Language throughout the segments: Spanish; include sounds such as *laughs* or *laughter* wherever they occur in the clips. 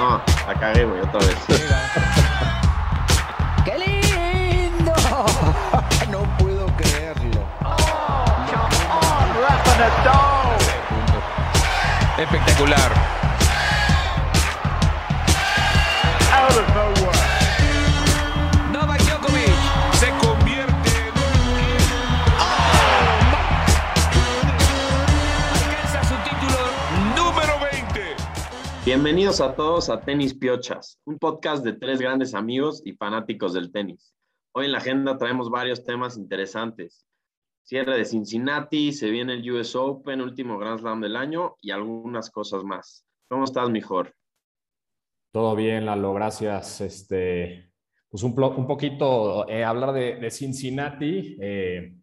No, la cagué, güey, otra vez. *laughs* ¡Qué lindo! *laughs* No puedo creerlo. Espectacular. Novak Bienvenidos a todos a Tenis Piochas, un podcast de tres grandes amigos y fanáticos del tenis. Hoy en la agenda traemos varios temas interesantes. Cierre de Cincinnati, se viene el US Open, último Grand Slam del año y algunas cosas más. ¿Cómo estás, mejor? Todo bien, Lalo, gracias. Este, pues un, poquito eh, hablar de, Cincinnati. eh,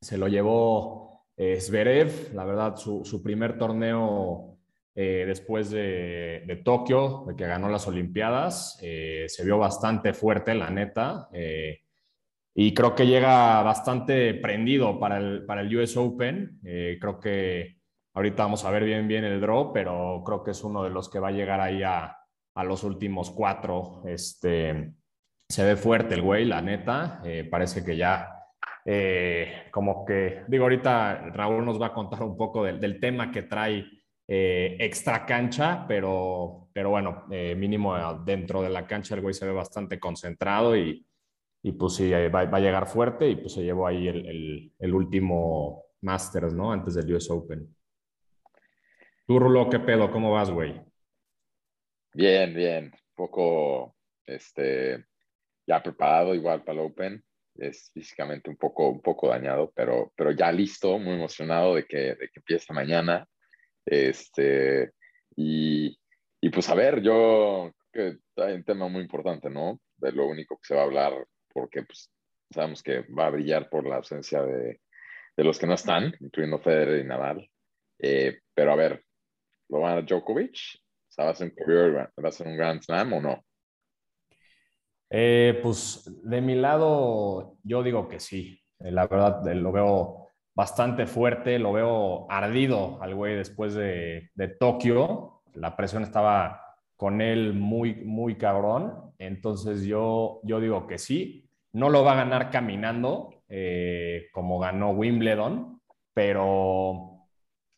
se lo llevó eh, Zverev, la verdad, su primer torneo eh, después de, de Tokio, que ganó las Olimpiadas. eh, se vio bastante fuerte, la neta. eh, y creo que llega bastante prendido para el, para el US Open. Creo que ahorita vamos a ver bien, bien el draw, pero creo que es uno de los que va a llegar ahí a, a los últimos cuatro. Este, se ve fuerte el güey, la neta. Parece que ya, como que, digo, ahorita Raúl nos va a contar un poco del, del tema que trae eh, extra cancha, pero, pero bueno, eh, mínimo dentro de la cancha el güey se ve bastante concentrado y, y pues sí, va, va a llegar fuerte y pues se llevó ahí el, el, último Masters, ¿no? Antes del US Open. Tú, Rulo, ¿qué pedo? ¿Cómo vas, güey? Bien, bien. Un poco, este, ya preparado igual para el Open. Es físicamente un poco, un poco dañado, pero, pero ya listo, muy emocionado de que, de que empiece mañana. Este, y, y pues a ver, yo creo que hay un tema muy importante, ¿no? De lo único que se va a hablar, porque pues sabemos que va a brillar por la ausencia de, de los que no están, incluyendo Federer y Nadal. Eh, pero a ver, ¿lo van a Djokovic? O sea, ¿va a ser un career, va a ser un Grand Slam o no? Eh, pues de mi lado, yo digo que sí. Eh, la verdad, eh, lo veo bastante fuerte, lo veo ardido al güey después de, de Tokio. La presión estaba con él muy, muy cabrón. Entonces yo, yo digo que sí. No lo va a ganar caminando, eh, como ganó Wimbledon, pero,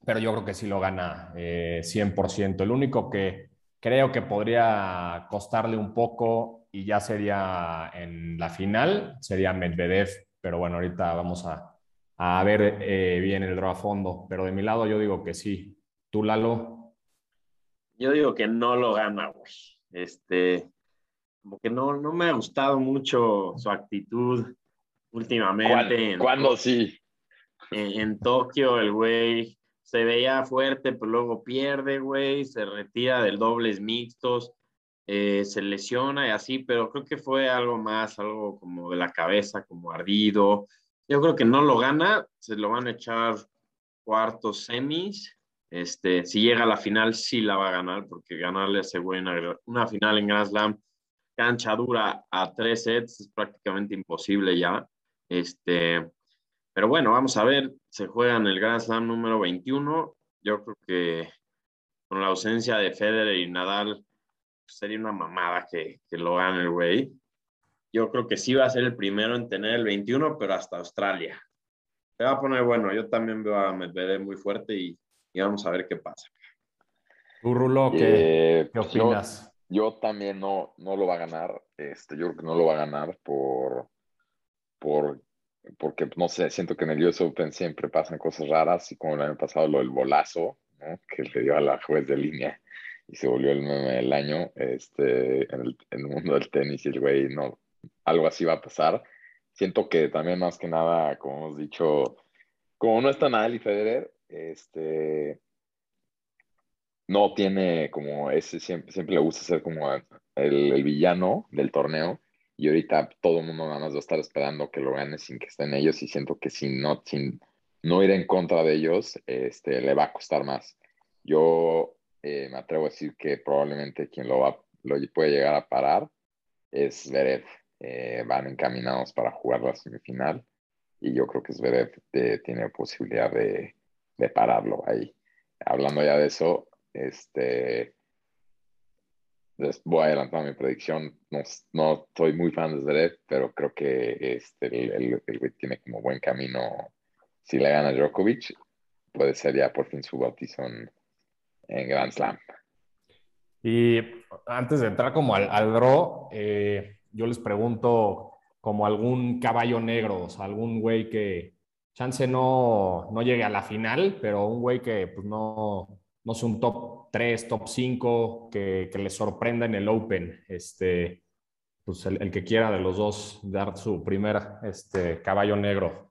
pero yo creo que sí lo gana eh, 100%. El único que creo que podría costarle un poco y ya sería en la final, sería Medvedev, pero bueno, ahorita vamos a, a ver eh, bien el draw a fondo, pero de mi lado yo digo que sí. ¿Tú, Lalo? Yo digo que no lo gana, güey. Este, como que no, no me ha gustado mucho su actitud últimamente. en- ¿Cuándo sí? en, en Tokio el güey se veía fuerte, pero luego pierde, güey, se retira del dobles mixtos, eh, se lesiona y así, pero creo que fue algo más, algo como de la cabeza, como ardido. Yo creo que no lo gana, se lo van a echar cuartos semis. Este, si llega a la final, sí la va a ganar, porque ganarle a ese güey una, final en Grand Slam, cancha dura a tres sets, es prácticamente imposible ya. Este, pero bueno, vamos a ver, se juega en el Grand Slam número 21. Yo creo que con la ausencia de Federer y Nadal pues, sería una mamada que, que lo gane el güey. Yo creo que sí va a ser el primero en tener el 21, pero hasta Australia. Se va a poner bueno. Yo también veo a Medvedev muy fuerte y, y vamos a ver qué pasa. ¿Tú, Rulo, qué, Eh, qué pues yo- opinas? Yo también no, no lo va a ganar. Este, yo creo que no lo va a ganar por, por, porque, no sé, siento que en el US Open siempre pasan cosas raras, y como el año pasado lo del bolazo, ¿no? que le dio a la juez de línea y se volvió el meme del año este, en, el, en el mundo del tenis y el güey, no, algo así va a pasar. Siento que también más que nada, como hemos dicho, como no está Nadal y Federer, este, no tiene como ese, siempre, siempre le gusta ser como el, el villano del torneo y ahorita todo el mundo nada más va a estar esperando que lo gane sin que estén ellos y siento que sin no, sin no ir en contra de ellos, este, le va a costar más. Yo eh, me atrevo a decir que probablemente quien lo, va, lo puede llegar a parar es Zverev. Eh, van encaminados para jugar la semifinal y yo creo que Zverev eh, tiene posibilidad de, de pararlo ahí. Hablando ya de eso, este, des- voy a adelantar mi predicción. No, no soy muy fan de Zverev, pero creo que este, el, el- tiene como buen camino. Si le gana Djokovic, puede ser ya por fin su bautizo en, en Grand Slam. Y antes de entrar como al, al draw, eh, yo les pregunto como algún caballo negro, o sea, algún güey que chance no, no llegue a la final, pero un güey que pues no, no sea un top 3, top 5, que, que le sorprenda en el Open. Este, pues el, el que quiera de los dos dar su primer este, caballo negro.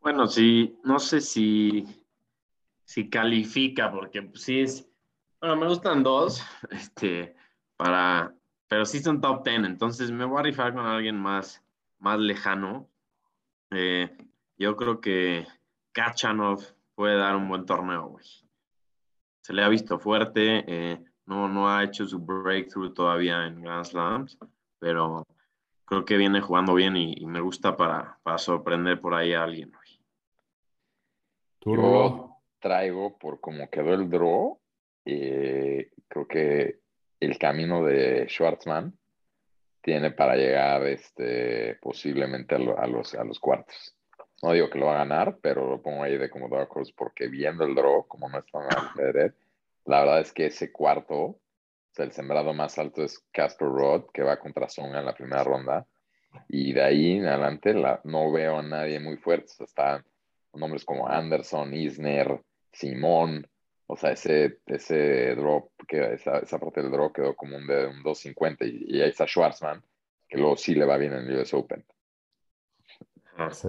Bueno, sí, no sé si, si califica, porque pues, sí es. Bueno, me gustan dos, *laughs* este, para, pero sí son top 10, entonces me voy a rifar con alguien más, más lejano. Eh, yo creo que Kachanov puede dar un buen torneo, güey. Se le ha visto fuerte, eh, no, no ha hecho su breakthrough todavía en Grand Slams, pero creo que viene jugando bien y, y me gusta para, para sorprender por ahí a alguien, güey. ¿Tú, Yo traigo por cómo quedó el draw, eh, creo que el camino de Schwartzman tiene para llegar este, posiblemente a, lo- a los, a los cuartos. No digo que lo va a ganar, pero lo pongo ahí de como dark horse porque viendo el draw, como no está mal Federer, la verdad es que ese cuarto, el sembrado más alto es Casper Roth, que va contra Songa en la primera ronda. Y de ahí en adelante la- no veo a nadie muy fuerte. O están nombres como Anderson, Isner, Simón. O sea, ese, ese drop, que esa, esa parte del drop quedó como un, de, un 250 y, y ahí está Schwarzman, que luego sí le va bien en el US Open. Sí.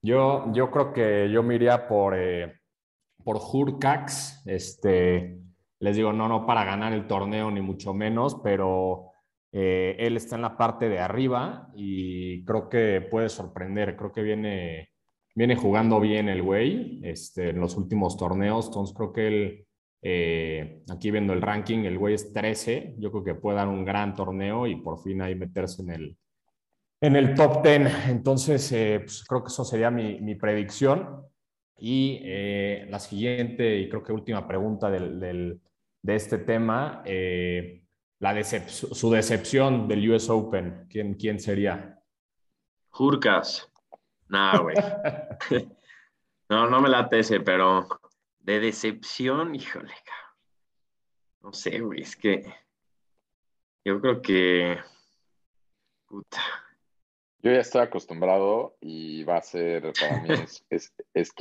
Yo, yo creo que yo me iría por, eh, por Hurcax. Este, les digo, no, no para ganar el torneo, ni mucho menos, pero eh, él está en la parte de arriba y creo que puede sorprender. Creo que viene, viene jugando bien el güey este, en los últimos torneos. Entonces creo que él, eh, aquí viendo el ranking, el güey es 13. Yo creo que puede dar un gran torneo y por fin ahí meterse en el, en el top 10. Entonces, eh, pues, creo que eso sería mi, mi predicción. Y eh, la siguiente y creo que última pregunta del, del- de este tema, eh, la decep- su decepción del US Open, ¿quién, quién sería? Jurcas. Nah, güey. *laughs* *laughs* No, no me late ese, pero de decepción, híjole, cabrón. No sé, güey, es que yo creo que. Puta. Yo ya estoy acostumbrado y va a ser, para mí, es, *laughs* es, es.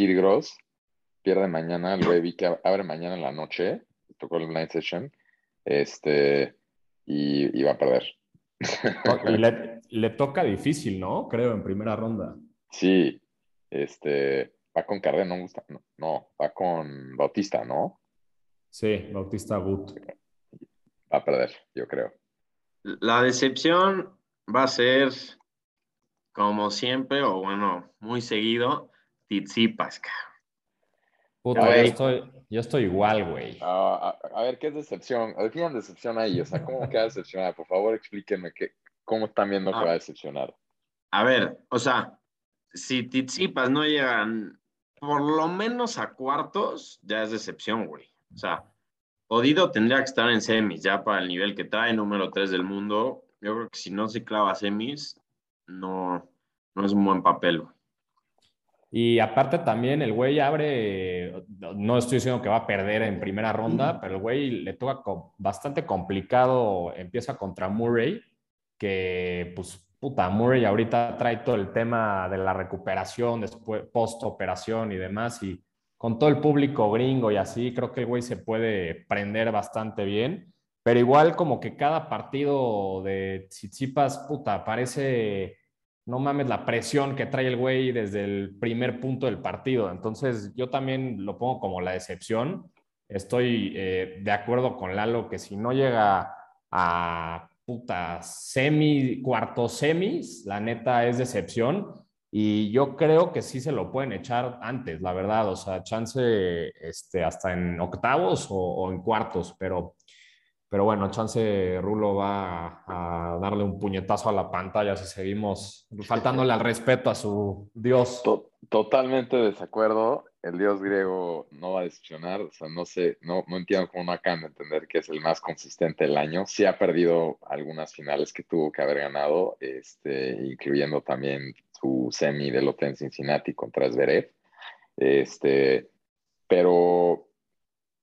Pierde mañana, el güey vi que abre mañana en la noche, tocó el night session, este, y, y va a perder. Y le, *laughs* le toca difícil, ¿no? Creo, en primera ronda. Sí, este, va con Carrera, no, gusta- no, no, va con Bautista, ¿no? Sí, Bautista Gut. Va a perder, yo creo. La decepción va a ser, como siempre, o bueno, muy seguido, Tizipas, cabrón. Puta, yo estoy, yo estoy igual, güey. Ah, a, a ver, ¿qué es decepción? Definan decepción ahí, o sea, ¿cómo queda decepcionada? Por favor, explíquenme qué, cómo están viendo que Ah. va a decepcionar. A ver, o sea, si Tizipas no llegan por lo menos a cuartos, ya es decepción, güey. O sea, Odido tendría que estar en semis ya para el nivel que trae, número 3 del mundo. Yo creo que si no se clava semis, no, no es un buen papel, güey. Y aparte también el güey abre, no estoy diciendo que va a perder en primera ronda, pero el güey le toca bastante complicado, empieza contra Murray, que pues puta, Murray ahorita trae todo el tema de la recuperación después, post operación y demás, y con todo el público gringo y así, creo que el güey se puede prender bastante bien, pero igual como que cada partido de Tsitsipas, puta, parece no mames la presión que trae el güey desde el primer punto del partido. Entonces, yo también lo pongo como la decepción. Estoy eh, de acuerdo con Lalo que si no llega a semi, cuarto semis, la neta es decepción. Y yo creo que sí se lo pueden echar antes, la verdad. O sea, chance este, hasta en octavos o, en cuartos, pero pero bueno, chance Rulo va a, a darle un puñetazo a la pantalla si seguimos faltándole al respeto a su Dios. To- totalmente desacuerdo. El dios griego no va a decepcionar. O sea, no sé, no, no entiendo cómo no acaban de entender que es el más consistente del año. Sí ha perdido algunas finales que tuvo que haber ganado, este, incluyendo también su semi del Hotel Cincinnati contra Zverev. Este, pero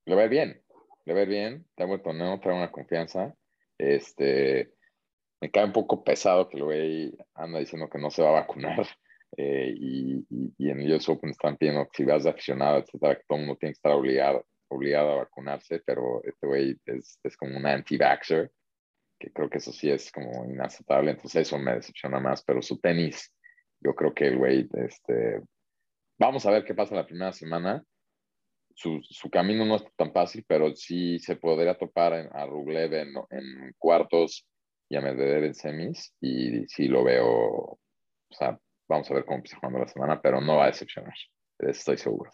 le va a bien, le va a ir bien, tengo el torneo, trae una confianza. Este, me cae un poco pesado que el güey anda diciendo que no se va a vacunar. Eh, y, y- y en el US Open están pidiendo de aficionado, etcétera, que todo el mundo tiene que estar obligado, obligado a vacunarse, pero este güey es, es como un anti-vaxxer, que creo que eso sí es como inaceptable, entonces eso me decepciona más, pero su tenis, yo creo que el güey, este, vamos a ver qué pasa la primera semana. Su, su camino no es tan fácil, pero sí se podría topar en- a Rublev en, en cuartos y a Medvedev en semis, y sí lo veo, o sea, vamos a ver cómo empieza jugando la semana, pero no va a decepcionar, estoy seguro.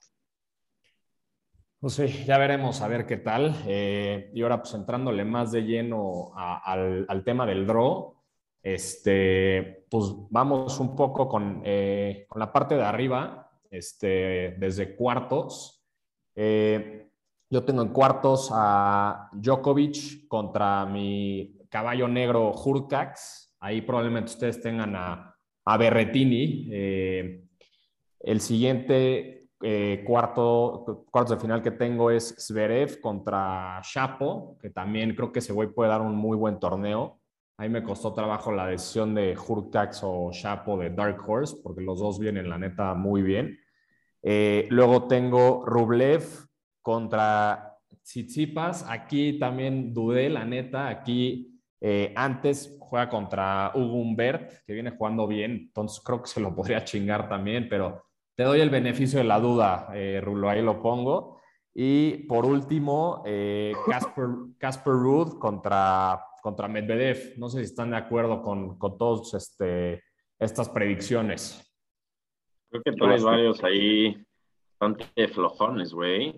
Pues sí, ya veremos a ver qué tal. Eh, y ahora, pues entrándole más de lleno al, tema del draw, este, pues vamos un poco con, eh, la parte de arriba, este, desde cuartos. Eh, yo tengo en cuartos a Djokovic contra mi caballo negro Hurkacz. Ahí probablemente ustedes tengan a, a Berretini. Eh, el siguiente eh, cuarto, de final que tengo es Zverev contra Chapo, que también creo que ese güey puede dar un muy buen torneo. Ahí me costó trabajo la decisión de Hurkacz o Chapo de Dark Horse, porque los dos vienen, la neta, muy bien. Eh, luego tengo Rublev contra Tsitsipas. Aquí también dudé, la neta. Aquí eh, antes juega contra Hugo Humbert, que viene jugando bien, entonces creo que se lo podría chingar también, pero te doy el beneficio de la duda, eh, Rulo, ahí lo pongo. Y por último, eh, Casper, Casper Ruud contra, contra Medvedev. No sé si están de acuerdo con, con todas este, estas predicciones. Creo que traes varios ahí bastante flojones, güey.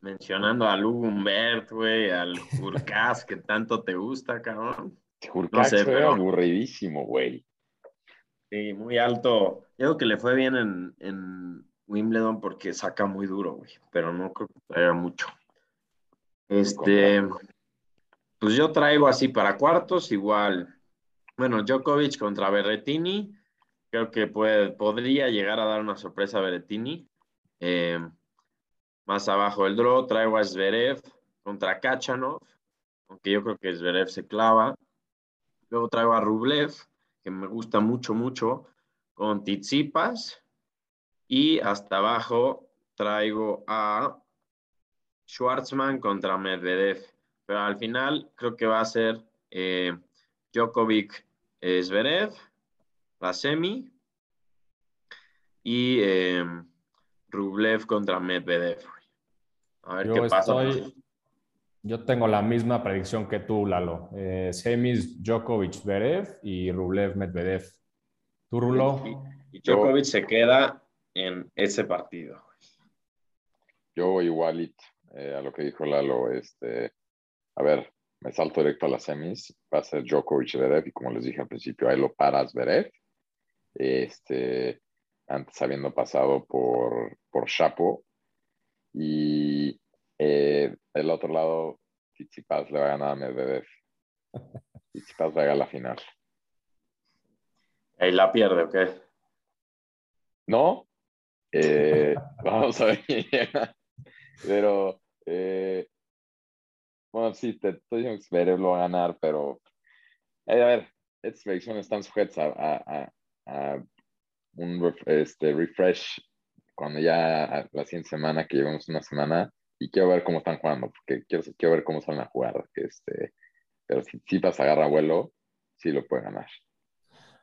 Mencionando a Lugo Humbert, güey, al Urcaz, que tanto te gusta, cabrón. Hurkacz sé, fue pero- aburridísimo, güey. Sí, muy alto. Yo creo que le fue bien en, en Wimbledon porque saca muy duro, güey, pero no creo que traiga mucho. Este, pues yo traigo así para cuartos, igual. Bueno, Djokovic contra Berrettini. Creo que puede, podría llegar a dar una sorpresa a Berrettini. Eh, más abajo del draw traigo a Zverev contra Kachanov, aunque yo creo que Zverev se clava. Luego traigo a Rublev, que me gusta mucho, mucho, con Tizipas. Y hasta abajo traigo a Schwartzman contra Medvedev. Pero al final creo que va a ser eh, Djokovic eh, Zverev, la semi. Y eh, Rublev contra Medvedev. A ver Yo qué pasa. estoy- Yo tengo la misma predicción que tú, Lalo. Eh, semis, Djokovic, Zverev y Rublev, Medvedev. ¿Tú, Rulo? Y Djokovic se queda en ese partido. Yo igualito eh, a lo que dijo Lalo, este, a ver, me salto directo a las semis, va a ser Djokovic Zverev y como les dije al principio, ahí lo para Zverev, este, antes habiendo pasado por, por Chapo y eh, del otro lado, Tsitsipas le va a ganar a Medvedev. *laughs* Tsitsipas va a ganar la final. Ahí la pierde, ¿ok? No, eh, *laughs* vamos a ver. Pero, eh, bueno, sí, te estoy diciendo que Zverev lo va a ganar, pero, eh, a ver, estas predicciones están sujetas a, a- a- a un ref- este, refresh cuando ya la siguiente semana, que llevamos una semana, y quiero ver cómo están jugando, porque quiero, quiero ver cómo salen a jugar. Este, pero si Tsitsipas agarra vuelo, sí lo puede ganar.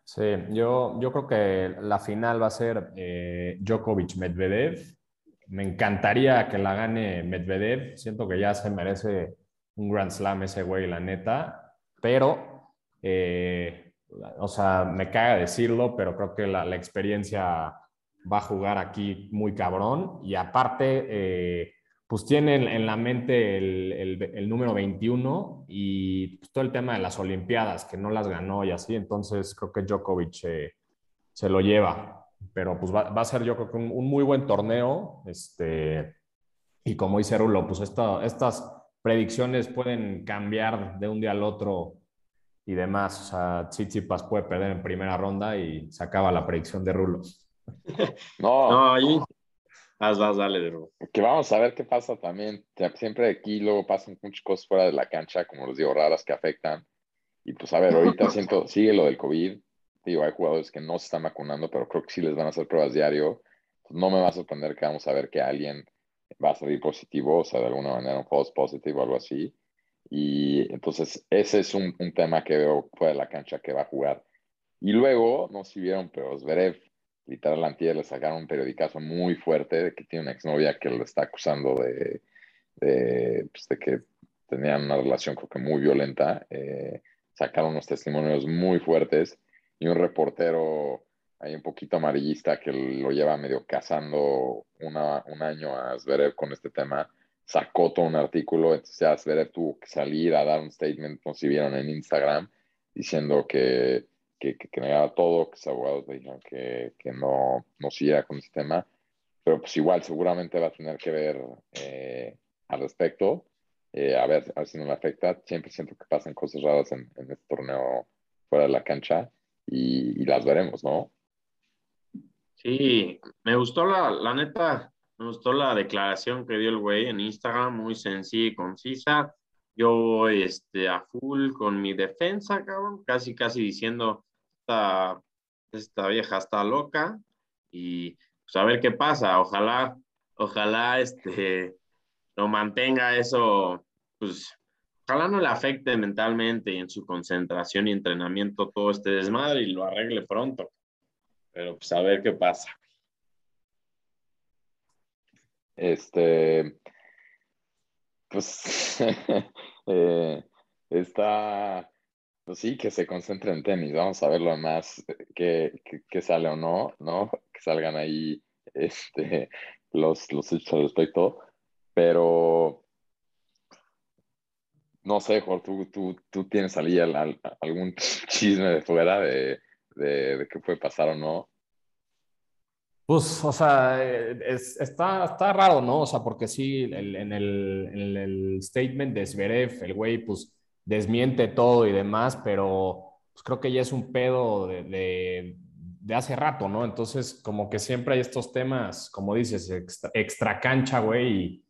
Sí, yo, yo creo que la final va a ser eh, Djokovic-Medvedev. Me encantaría que la gane Medvedev. Siento que ya se merece un Grand Slam ese güey, la neta. Pero, eh, o sea, me caga decirlo, pero creo que la, la experiencia va a jugar aquí muy cabrón. Y aparte, eh, pues tiene en, la mente el, el- número 21 y pues, todo el tema de las Olimpiadas, que no las ganó y así. Entonces, creo que Djokovic se lo lleva. pero pues va, va, a ser yo creo que un, muy buen torneo. Este, y como dice Rulo, pues esta, estas predicciones pueden cambiar de un día al otro y demás. O sea, Tsitsipas puede perder en primera ronda y se acaba la predicción de Rulo. No, no ahí vas, vas, dale de Rulo. Que vamos a ver qué pasa también. Siempre aquí luego pasan muchas cosas fuera de la cancha, como les digo, raras que afectan. Y pues a ver, ahorita *laughs* siento, sigue lo del COVID. Digo, hay jugadores que no se están vacunando, pero creo que sí les van a hacer pruebas diario. no me va a sorprender que vamos a ver que alguien va a salir positivo, o sea, de alguna manera un false positive o algo así. Y entonces ese es un, un, tema que veo fuera de la cancha que va a jugar. Y luego, no sé si vieron, pero Zverev, literal, antier le sacaron un periodicazo muy fuerte de que tiene una exnovia que le está acusando de, de, pues, de que tenían una relación creo que muy violenta. Eh, sacaron unos testimonios muy fuertes y un reportero ahí un poquito amarillista que lo lleva medio cazando una, un año a Zverev con este tema, sacó todo un artículo, entonces ya Zverev tuvo que salir a dar un statement, no si vieron en Instagram, diciendo que, que, que, negaba todo, que sus abogados dijeron que, que no, no siguiera con este tema, pero pues igual seguramente va a tener que ver eh, al respecto, eh, a, ver, si no le afecta, siempre siento que pasan cosas raras en, en este torneo fuera de la cancha y, y las veremos, ¿no? Sí, me gustó la, la neta, me gustó la declaración que dio el güey en Instagram, muy sencilla y concisa. Yo voy este, a full con mi defensa, cabrón, casi, casi diciendo, esta, esta vieja está loca y pues a ver qué pasa. Ojalá, ojalá este, lo mantenga eso, pues ojalá no le afecte mentalmente y en su concentración y entrenamiento todo este desmadre y lo arregle pronto. Pero pues a ver qué pasa. Este, pues *laughs* eh, está, pues sí, que se concentre en tenis. Vamos a ver lo más que, que, sale o no, ¿no? *laughs* Que salgan ahí *laughs* este, los, los hechos al respecto. Pero no sé, Jorge, tú, tú, tú tienes ahí algún *laughs* chisme de fuera de, de, de qué puede pasar o no. Pues, o sea, es, está, está raro, ¿no? O sea, porque sí, el, en, el, en, el, statement de Zverev, el güey, pues, desmiente todo y demás, pero pues, creo que ya es un pedo de, de, hace rato, ¿no? Entonces, como que siempre hay estos temas, como dices, extra, extra cancha, güey, y,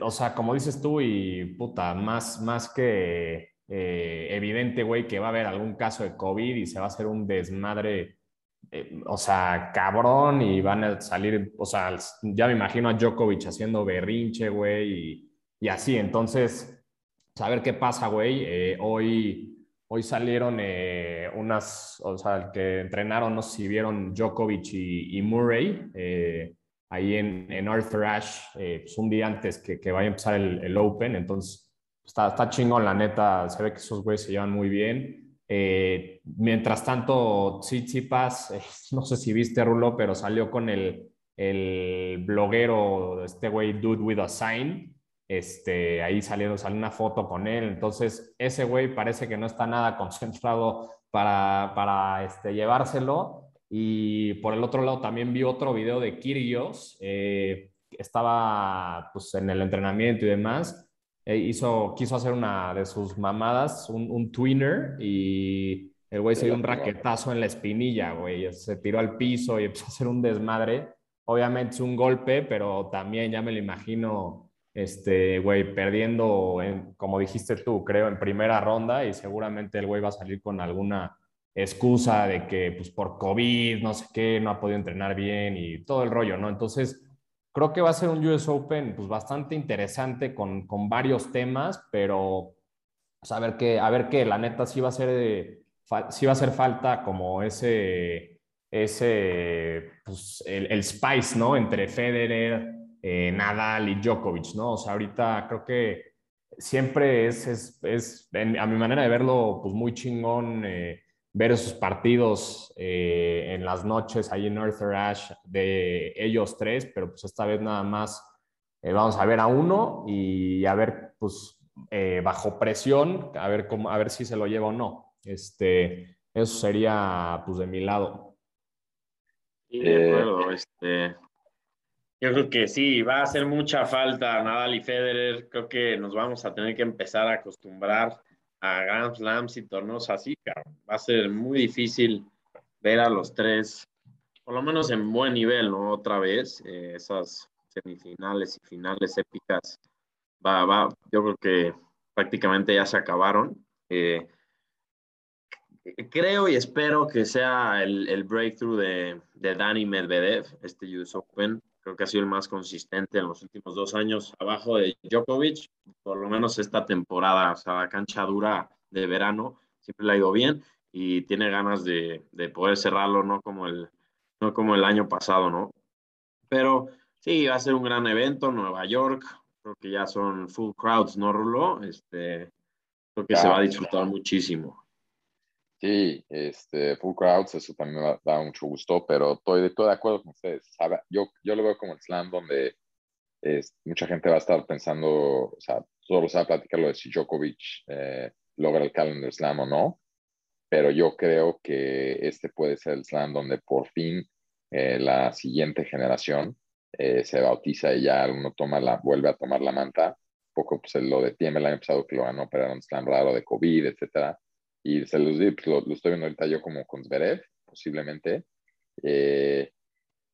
o sea, como dices tú, y puta, más, más que eh, evidente, güey, que va a haber algún caso de COVID y se va a hacer un desmadre eh, o sea, cabrón, y van a salir, o sea, ya me imagino a Djokovic haciendo berrinche, güey, y, y, así. Entonces, a ver qué pasa, güey. Eh, hoy, hoy salieron eh, unas, o sea, que entrenaron, no sé si vieron Djokovic y, y Murray, eh, ahí en, en Arthur Ashe, pues un día antes que, que vaya a empezar el, el Open. Entonces, está, está chingón, la neta. Se ve que esos güeyes se llevan muy bien. Eh, mientras tanto, Tsitsipas, *laughs* eh, no sé si viste Rulo, pero salió con el, el bloguero, este güey, Dude with a Sign. Este, ahí salió, salió una foto con él. Entonces, ese güey parece que no está nada *laughs* concentrado para, para este, llevárselo. Y por el otro lado, también vi otro video de Kyrgios. Eh, estaba pues, en el entrenamiento y demás eh, hizo, quiso hacer una de sus mamadas, un, un twinner, y el güey se dio un raquetazo en la espinilla, güey. Se tiró al piso y empezó a hacer un desmadre. Obviamente es un golpe, pero también ya me lo imagino, este, güey, perdiendo, en, como dijiste tú, creo, en primera ronda y seguramente el güey va a salir con alguna excusa de que, pues, por COVID, no sé qué, no ha podido entrenar bien y todo el rollo, ¿no? Entonces, creo que va a ser un US Open pues, bastante interesante con, con varios temas, pero pues, a ver qué, a ver qué, la neta sí va a ser, de, sí va a hacer falta como ese, ese pues, el, el, spice, ¿no? Entre Federer, eh, Nadal y Djokovic, ¿no? O sea, ahorita creo que siempre es, es, es en, a mi manera de verlo, pues muy chingón. Eh, ver esos partidos eh, en las noches ahí en Arthur Ashe de ellos tres, pero pues esta vez nada más eh, vamos a ver a uno y a ver pues eh, bajo presión, a ver, cómo, a ver si se lo lleva o no. Este, eso sería pues de mi lado. Sí, de acuerdo. Este, yo creo que sí, va a hacer mucha falta Nadal y Federer. Creo que nos vamos a tener que empezar a acostumbrar a Grand Slams y torneos así. Va a ser muy difícil ver a los tres, por lo menos en buen nivel, ¿no? Otra vez, eh, esas semifinales y finales épicas. Va, va, yo creo que prácticamente ya se acabaron. Eh, creo y espero que sea el, el breakthrough de, de Dani Medvedev, este US Open. Creo que ha sido el más consistente en los últimos dos años, abajo de Djokovic, por lo menos esta temporada, o sea, la cancha dura de verano, siempre le ha ido bien y tiene ganas de, de poder cerrarlo, no como, el, no como el año pasado, ¿no? Pero sí, va a ser un gran evento, Nueva York, creo que ya son full crowds, ¿no, Rulo? Este, creo que se va a disfrutar muchísimo. Sí, este, full crowds, eso también da, da mucho gusto, pero estoy, estoy de acuerdo con ustedes. Yo, yo lo veo como el slam donde es, mucha gente va a estar pensando, o sea, solo se va a platicar lo de si Djokovic eh, logra el calendar slam o no, pero yo creo que este puede ser el slam donde por fin eh, la siguiente generación eh, se bautiza y ya uno toma la, vuelve a tomar la manta. Un poco pues, lo de el año pasado que lo ganó, pero era un slam raro de COVID, etcétera y se los digo, pues, lo, lo, estoy viendo ahorita yo como con Zverev, posiblemente, eh,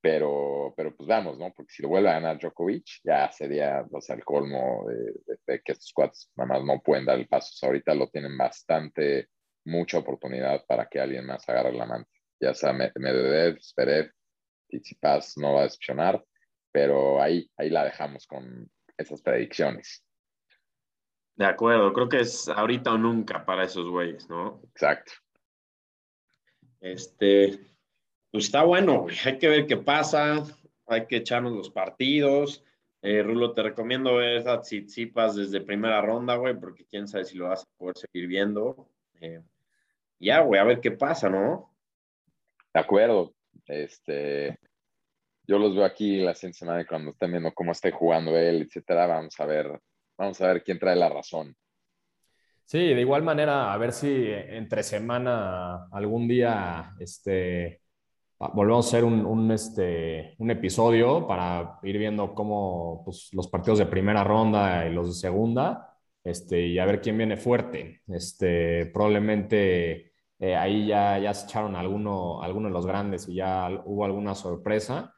pero, pero pues vamos, ¿no? Porque si lo vuelve a ganar Djokovic, ya sería, o sea, el colmo de, de, de que estos cuates nada más no pueden dar el paso. O sea, ahorita lo tienen bastante, mucha oportunidad para que alguien más agarre la manta. Ya sea Medvedev, Zverev, Tsitsipas no va a decepcionar, pero ahí, ahí la dejamos con esas predicciones. De acuerdo, creo que es ahorita o nunca para esos güeyes, ¿no? Exacto. Este, pues está bueno, güey. hay que ver qué pasa, hay que echarnos los partidos. Eh, Rulo, te recomiendo ver a Tsitsipas desde primera ronda, güey, porque quién sabe si lo vas a poder seguir viendo. Eh, ya, güey, a ver qué pasa, ¿no? De acuerdo. Este, yo los veo aquí la siguiente semana cuando estén viendo cómo esté jugando él, etcétera. Vamos a ver Vamos a ver quién trae la razón. Sí, de igual manera, a ver si entre semana algún día este, volvemos a hacer un, un, este, un episodio para ir viendo cómo pues, los partidos de primera ronda y los de segunda este, y a ver quién viene fuerte. Este, probablemente eh, ahí ya, ya se echaron alguno, alguno de los grandes y ya hubo alguna sorpresa,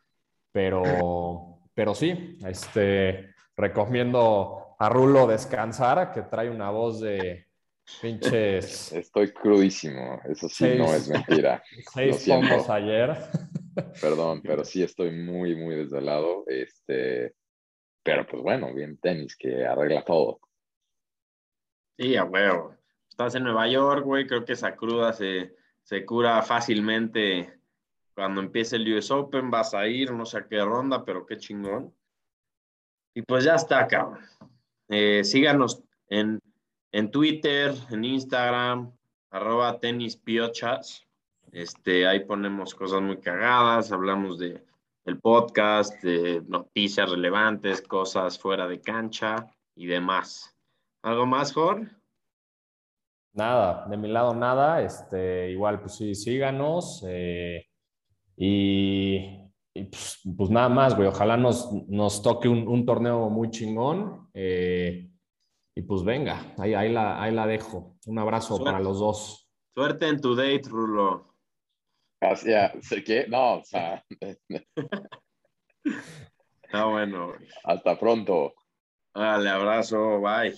pero, pero sí, este, recomiendo a Rulo descansar, que trae una voz de pinches. Estoy crudísimo, eso sí seis, no es mentira. *laughs* Seis pomos ayer. Perdón, *laughs* pero sí estoy muy, muy desvelado. Este, pero pues bueno, bien tenis que arregla todo. Sí, a huevo. Estás en Nueva York, güey, creo que esa cruda se, se cura fácilmente. Cuando empiece el US Open vas a ir, no sé a qué ronda, pero qué chingón. Y pues ya está, cabrón. Eh, síganos en, en, Twitter, en Instagram, arroba tenispiochas. Este, ahí ponemos cosas muy cagadas, hablamos de el podcast, de noticias relevantes, cosas fuera de cancha y demás. ¿Algo más, Jorge? Nada, de mi lado nada. Este, igual, pues sí, síganos. Eh, y y pues, pues, nada más, güey. Ojalá nos, nos toque un, un, torneo muy chingón. Eh, y pues venga, ahí, ahí, la, ahí la dejo. Un abrazo Suerte. para los dos. Suerte en tu date, Rulo. Hacia, ¿qué? No, o sea. *laughs* Está bueno. Hasta pronto. Dale, abrazo, bye.